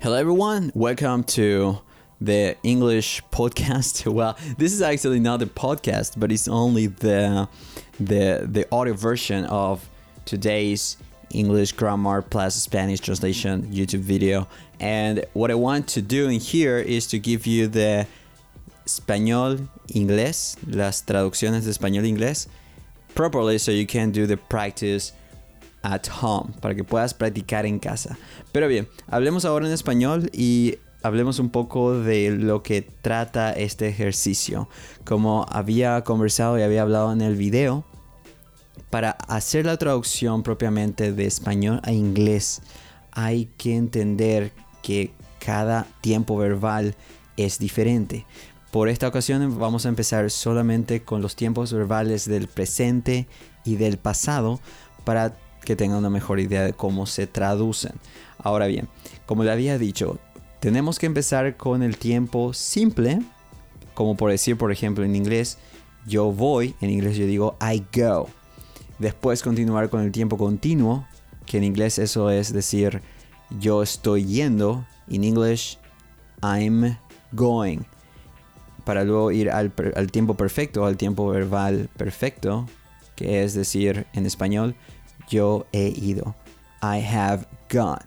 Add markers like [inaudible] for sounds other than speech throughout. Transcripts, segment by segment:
Hello, everyone. Welcome to the English podcast. [laughs] Well, this is actually not a podcast, but it's only the the the audio version of today's English grammar plus Spanish translation YouTube video. And what I want to do in here is to give you the español inglés, las traducciones de español inglés properly so you can do the practice at home, para que puedas practicar en casa. Pero bien, hablemos ahora en español y hablemos un poco de lo que trata este ejercicio. Como había conversado y había hablado en el video, para hacer la traducción propiamente de español a inglés, hay que entender que cada tiempo verbal es diferente. Por esta ocasión vamos a empezar solamente con los tiempos verbales del presente y del pasado para que tengan una mejor idea de cómo se traducen. Ahora bien, como le había dicho, tenemos que empezar con el tiempo simple, como por decir, por ejemplo, en inglés, yo voy, en inglés yo digo I go. Después continuar con el tiempo continuo, que en inglés eso es decir, yo estoy yendo. En inglés, I'm going. Para luego ir al, al tiempo perfecto, al tiempo verbal perfecto, que es decir, en español, yo he ido. I have gone.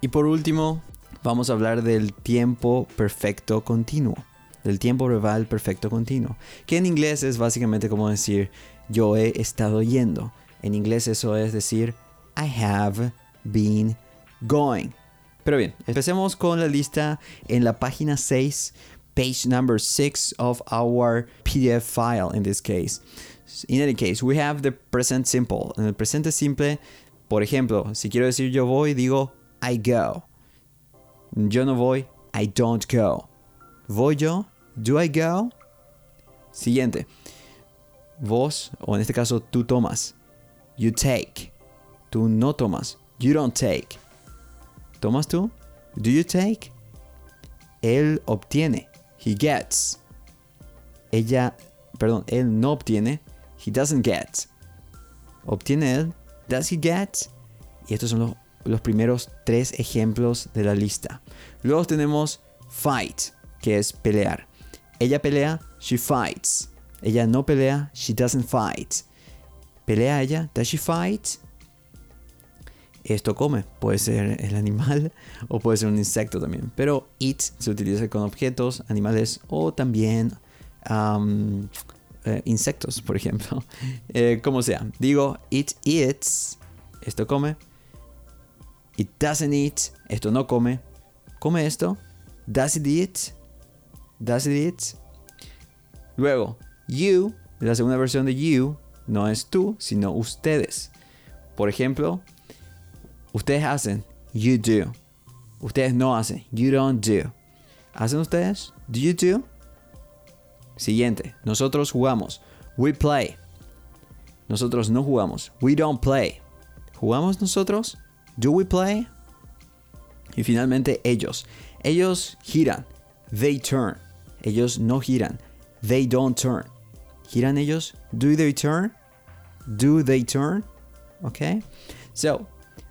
Y por último, vamos a hablar del tiempo perfecto continuo. Del tiempo verbal perfecto continuo. Que en inglés es básicamente como decir yo he estado yendo. En inglés eso es decir I have been going. Pero bien, empecemos con la lista en la página 6, page number 6 of our PDF file in this case. In any case, we have the present simple. En el presente simple, por ejemplo, si quiero decir yo voy, digo I go. Yo no voy, I don't go. ¿Voy yo? Do I go? Siguiente. Vos, o en este caso tú tomas. You take. Tú no tomas. You don't take. ¿Tomas tú? Do you take? Él obtiene. He gets. Ella, perdón, él no obtiene. He doesn't get. Obtiene él. Does he get? Y estos son los, los primeros tres ejemplos de la lista. Luego tenemos fight, que es pelear. Ella pelea, she fights. Ella no pelea, she doesn't fight. ¿Pelea ella? Does she fight? Esto come. Puede ser el animal [laughs] o puede ser un insecto también. Pero eat se utiliza con objetos, animales o también um, eh, insectos, por ejemplo. [laughs] Eh, como sea. Digo, it eats. Esto come. It doesn't eat. Esto no come. ¿Come esto? Does it eat? Does it eat? Luego, you, la segunda versión de you, no es tú, sino ustedes. Por ejemplo, ustedes hacen, you do. Ustedes no hacen, you don't do. ¿Hacen ustedes? Do you do? Siguiente, nosotros jugamos, we play. Nosotros no jugamos, we don't play. ¿Jugamos nosotros? Do we play? Y finalmente ellos. Ellos giran, they turn. Ellos no giran, they don't turn. ¿Giran ellos? Do they turn? Do they turn? Okay. So,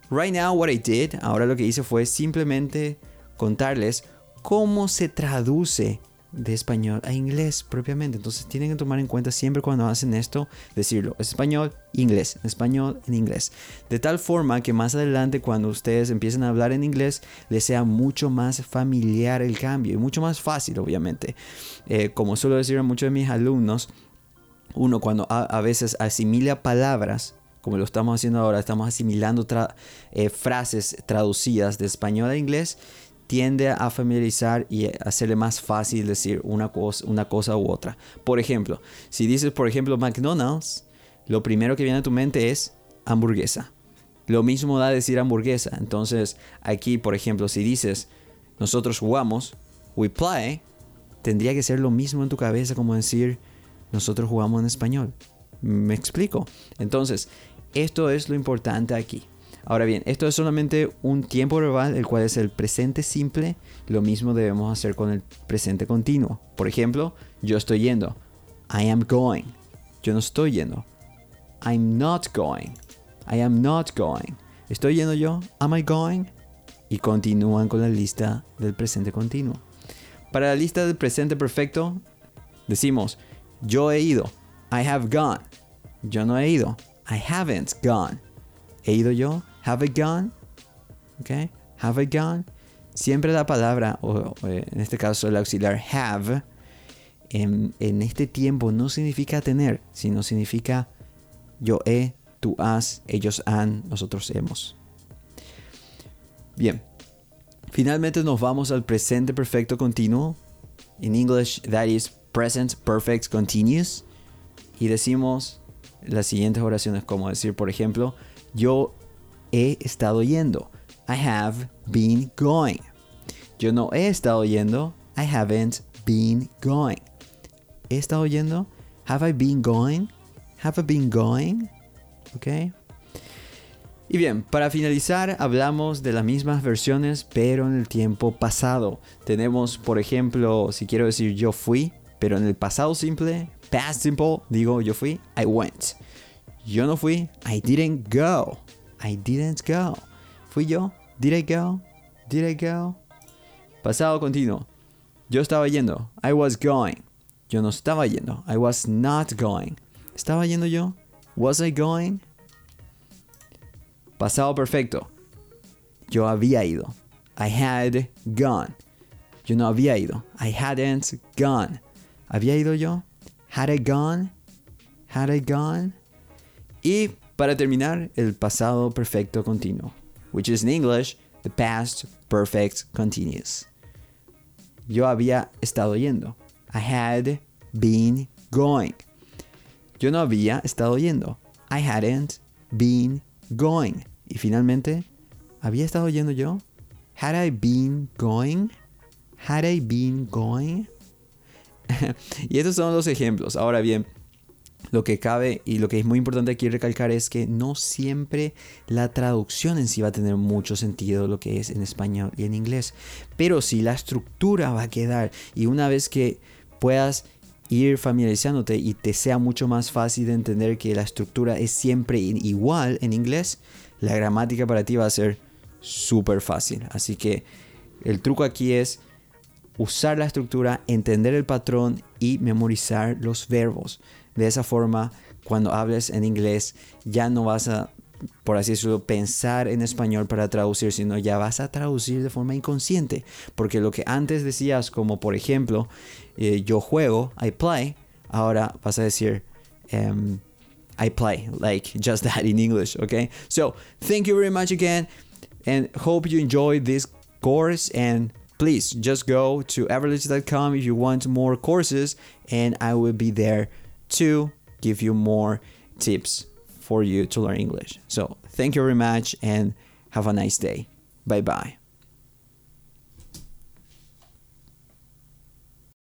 right now what I did, ahora lo que hice fue simplemente contarles cómo se traduce de español a inglés propiamente. Entonces tienen que tomar en cuenta siempre cuando hacen esto, decirlo, español, inglés, español, en inglés. De tal forma que más adelante cuando ustedes empiecen a hablar en inglés, les sea mucho más familiar el cambio y mucho más fácil, obviamente. Eh, como suelo decir a muchos de mis alumnos, uno cuando a, veces asimila palabras, como lo estamos haciendo ahora, estamos asimilando eh, frases traducidas de español a inglés, tiende a familiarizar y hacerle más fácil decir una cosa, una cosa u otra. Por ejemplo, si dices, por ejemplo, McDonald's, lo primero que viene a tu mente es hamburguesa. Lo mismo da decir hamburguesa. Entonces, aquí, por ejemplo, si dices, nosotros jugamos, we play, tendría que ser lo mismo en tu cabeza como decir, nosotros jugamos en español. ¿Me explico? Entonces, esto es lo importante aquí. Ahora bien, esto es solamente un tiempo verbal, el cual es el presente simple. Lo mismo debemos hacer con el presente continuo. Por ejemplo, yo estoy yendo. I am going. Yo no estoy yendo. I'm not going. I am not going. ¿Estoy yendo yo? Am I going? y continúan con la lista del presente continuo. Para la lista del presente perfecto, decimos, yo he ido. I have gone. Yo no he ido. I haven't gone. ¿He ido yo? Have I gone? Okay. Have I gone? Siempre la palabra, o, en este caso el auxiliar have, en, en este tiempo no significa tener, sino significa yo he, tú has, ellos han, nosotros hemos. Bien. Finalmente nos vamos al presente perfecto continuo. En English, that is present perfect continuous. Y decimos las siguientes oraciones, como decir, por ejemplo, yo he estado yendo. I have been going. Yo no he estado yendo. I haven't been going. ¿He estado yendo? Have I been going? Have I been going? ¿Ok? Y bien, para finalizar hablamos de las mismas versiones pero en el tiempo pasado. Tenemos, por ejemplo, si quiero decir yo fui, pero en el pasado simple, past simple, digo yo fui, I went. Yo no fui, I didn't go. I didn't go. ¿Fui yo? Did I go? Did I go? Pasado continuo. Yo estaba yendo. I was going. Yo no estaba yendo. I was not going. ¿Estaba yendo yo? Was I going? Pasado perfecto. Yo había ido. I had gone. Yo no había ido. I hadn't gone. ¿Había ido yo? Had I gone? Had I gone? Y para terminar, el pasado perfecto continuo, which is in English, the past perfect continuous. Yo había estado yendo. I had been going. Yo no había estado yendo. I hadn't been going. Y finalmente, ¿había estado yendo yo? Had I been going? Had I been going? [laughs] y estos son los ejemplos. Ahora bien, lo que cabe y lo que es muy importante aquí recalcar es que no siempre la traducción en sí va a tener mucho sentido lo que es en español y en inglés. Pero sí la estructura va a quedar. Y una vez que puedas ir familiarizándote y te sea mucho más fácil de entender que la estructura es siempre igual en inglés, la gramática para ti va a ser súper fácil. Así que el truco aquí es usar la estructura, entender el patrón y memorizar los verbos. De esa forma, cuando hables en inglés, ya no vas a, por así decirlo, pensar en español para traducir, sino ya vas a traducir de forma inconsciente. Porque lo que antes decías, como por ejemplo, eh, yo juego, I play, ahora vas a decir, um, I play, like just that in English, okay? So, thank you very much again, and hope you enjoyed this course and please just go to everledge.com if you want more courses and I will be there to give you more tips for you to learn English. So, thank you very much and have a nice day. Bye bye.